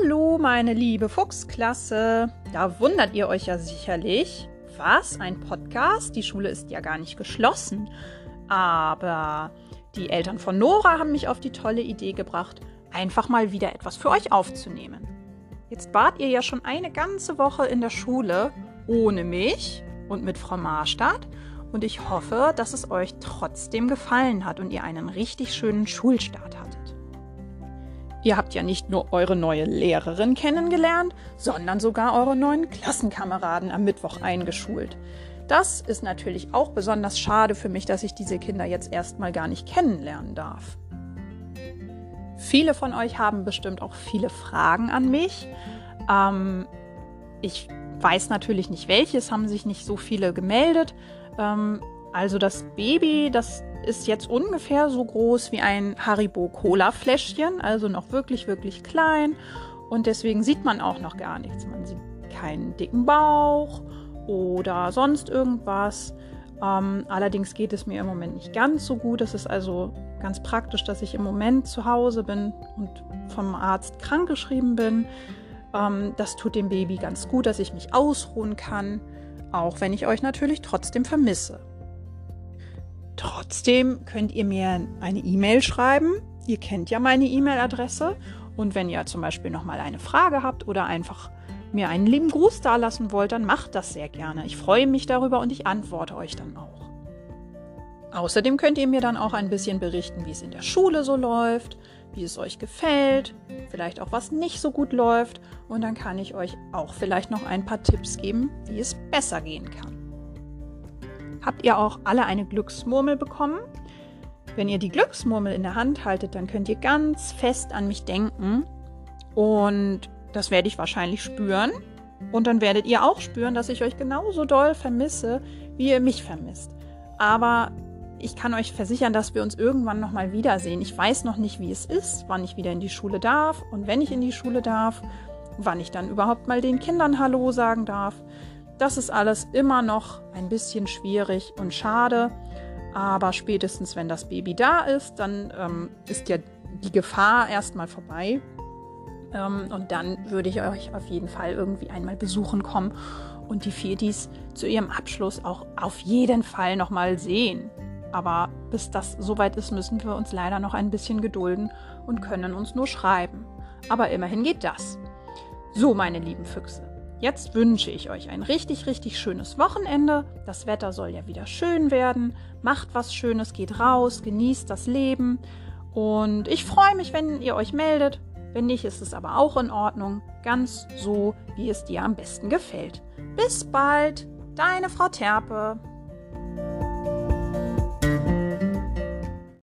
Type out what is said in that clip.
Hallo, meine liebe Fuchsklasse. Da wundert ihr euch ja sicherlich. Was? Ein Podcast? Die Schule ist ja gar nicht geschlossen. Aber die Eltern von Nora haben mich auf die tolle Idee gebracht, einfach mal wieder etwas für euch aufzunehmen. Jetzt wart ihr ja schon eine ganze Woche in der Schule ohne mich und mit Frau Marstadt. Und ich hoffe, dass es euch trotzdem gefallen hat und ihr einen richtig schönen Schulstart hattet. Ihr habt ja nicht nur eure neue Lehrerin kennengelernt, sondern sogar eure neuen Klassenkameraden am Mittwoch eingeschult. Das ist natürlich auch besonders schade für mich, dass ich diese Kinder jetzt erstmal gar nicht kennenlernen darf. Viele von euch haben bestimmt auch viele Fragen an mich. Ähm, ich weiß natürlich nicht welches, haben sich nicht so viele gemeldet. Ähm, also das Baby, das ist jetzt ungefähr so groß wie ein Haribo Cola Fläschchen, also noch wirklich, wirklich klein. Und deswegen sieht man auch noch gar nichts. Man sieht keinen dicken Bauch oder sonst irgendwas. Ähm, allerdings geht es mir im Moment nicht ganz so gut. Es ist also ganz praktisch, dass ich im Moment zu Hause bin und vom Arzt krankgeschrieben bin. Ähm, das tut dem Baby ganz gut, dass ich mich ausruhen kann, auch wenn ich euch natürlich trotzdem vermisse. Trotzdem könnt ihr mir eine E-Mail schreiben. Ihr kennt ja meine E-Mail-Adresse. Und wenn ihr zum Beispiel noch mal eine Frage habt oder einfach mir einen lieben Gruß dalassen wollt, dann macht das sehr gerne. Ich freue mich darüber und ich antworte euch dann auch. Außerdem könnt ihr mir dann auch ein bisschen berichten, wie es in der Schule so läuft, wie es euch gefällt, vielleicht auch was nicht so gut läuft und dann kann ich euch auch vielleicht noch ein paar Tipps geben, wie es besser gehen kann habt ihr auch alle eine Glücksmurmel bekommen. Wenn ihr die Glücksmurmel in der Hand haltet, dann könnt ihr ganz fest an mich denken und das werde ich wahrscheinlich spüren. Und dann werdet ihr auch spüren, dass ich euch genauso doll vermisse, wie ihr mich vermisst. Aber ich kann euch versichern, dass wir uns irgendwann nochmal wiedersehen. Ich weiß noch nicht, wie es ist, wann ich wieder in die Schule darf und wenn ich in die Schule darf, wann ich dann überhaupt mal den Kindern Hallo sagen darf. Das ist alles immer noch ein bisschen schwierig und schade. Aber spätestens, wenn das Baby da ist, dann ähm, ist ja die Gefahr erstmal vorbei. Ähm, und dann würde ich euch auf jeden Fall irgendwie einmal besuchen kommen und die Viertis zu ihrem Abschluss auch auf jeden Fall nochmal sehen. Aber bis das soweit ist, müssen wir uns leider noch ein bisschen gedulden und können uns nur schreiben. Aber immerhin geht das. So, meine lieben Füchse. Jetzt wünsche ich euch ein richtig, richtig schönes Wochenende. Das Wetter soll ja wieder schön werden. Macht was Schönes, geht raus, genießt das Leben. Und ich freue mich, wenn ihr euch meldet. Wenn nicht, ist es aber auch in Ordnung. Ganz so, wie es dir am besten gefällt. Bis bald, deine Frau Terpe.